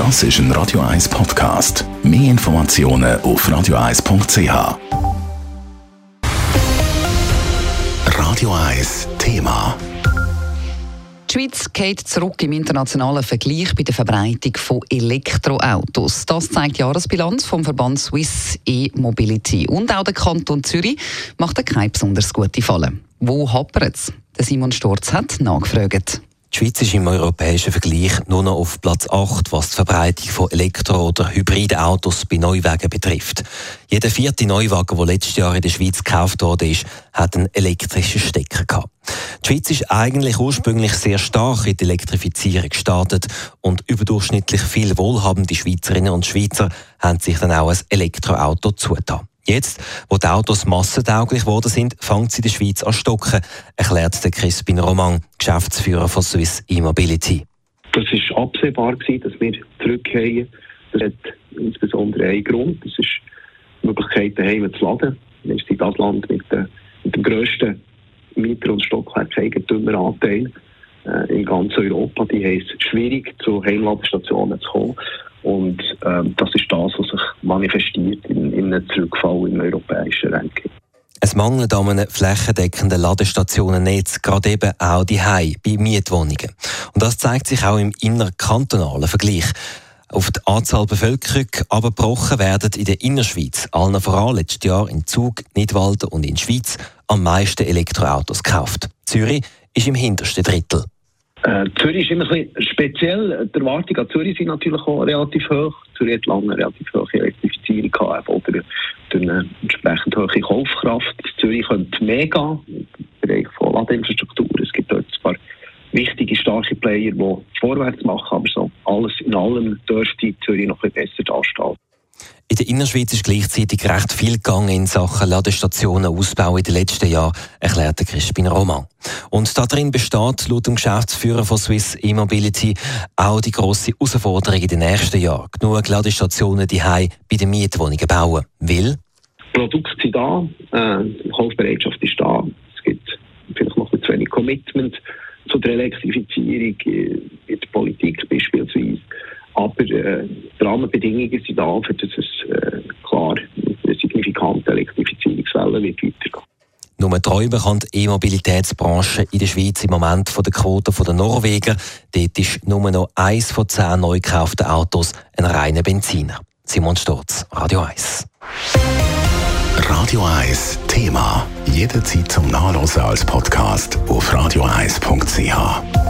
Das ist ein Radio 1 Podcast. Mehr Informationen auf radio1.ch. Radio 1 Thema. Die Schweiz geht zurück im internationalen Vergleich bei der Verbreitung von Elektroautos. Das zeigt die Jahresbilanz vom Verband Swiss E-Mobility. Und auch der Kanton Zürich macht keine besonders gute Falle. Wo hapert es? Simon Storz hat nachgefragt. Die Schweiz ist im europäischen Vergleich nur noch auf Platz 8, was die Verbreitung von Elektro- oder Hybridautos bei Neuwagen betrifft. Jeder vierte Neuwagen, der letztes Jahr in der Schweiz gekauft wurde, hat einen elektrischen Stecker gehabt. Die Schweiz ist eigentlich ursprünglich sehr stark in die Elektrifizierung gestartet und überdurchschnittlich viele wohlhabende Schweizerinnen und Schweizer haben sich dann auch ein Elektroauto zugetan. Jetzt, wo die Autos massentauglich geworden sind, fängt sie in der Schweiz an stocken, erklärt der Crispin Roman, Geschäftsführer von Swiss E-Mobility. Das war absehbar, gewesen, dass wir zurückgehen. Das hat insbesondere einen Grund. Das ist die Möglichkeit, daheim zu laden. Wir sind das Land mit, der, mit dem grössten Mieter- und Stockwerkseigentümeranteil äh, in ganz Europa. Die haben es schwierig, zu Heimladestationen zu kommen. Und ähm, das ist das, was sich manifestiert in, in einem Zurückfall im europäischen Ranking. Es mangelt an einem flächendeckenden Ladestationennetz, gerade eben auch die Hai bei Mietwohnungen. Und das zeigt sich auch im innerkantonalen Vergleich. Auf die Anzahl Bevölkerung abgebrochen werden in der Innerschweiz, allen voran letztes Jahr in Zug, Nidwalden und in Schweiz, am meisten Elektroautos gekauft. Zürich ist im hintersten Drittel. Äh, Zürich ist immer ein bisschen speziell. Die Erwartungen an Zürich sind natürlich auch relativ hoch. Zürich hat lange relativ hohe Elektrifizierung gehabt, oder eine entsprechend hohe Kaufkraft. Zürich könnte gehen im Bereich von Ladeinfrastruktur. Es gibt dort ein paar wichtige, starke Player, die vorwärts machen, aber so alles in allem dürfte Zürich noch ein bisschen besser dastehen. In der Innerschweiz ist gleichzeitig recht viel gegangen in Sachen Ladestationenausbau in den letzten Jahren, erklärte Crispin Roman. Und darin besteht laut dem Geschäftsführer von Swiss E-Mobility auch die grosse Herausforderung in den nächsten Jahren, genug Ladestationen die bei den Mietwohnungen bauen. Will? Produkte sind da, äh, die Kaufbereitschaft ist da. Es gibt vielleicht noch zu wenig Commitment zu der Elektrifizierung in der Politik beispielsweise. Aber äh, die Rahmenbedingungen sind da, für dass es äh, klar eine signifikante Elektrifizierungswelle wird weitergehen. Nur träumen kann die E-Mobilitätsbranche in der Schweiz im Moment von der Quote der Norweger. Dort ist nur noch eins von zehn neu gekauften Autos ein reiner Benziner. Simon Sturz, Radio 1. Radio 1 Thema. Jederzeit zum Nachlesen als Podcast auf radio1.ch.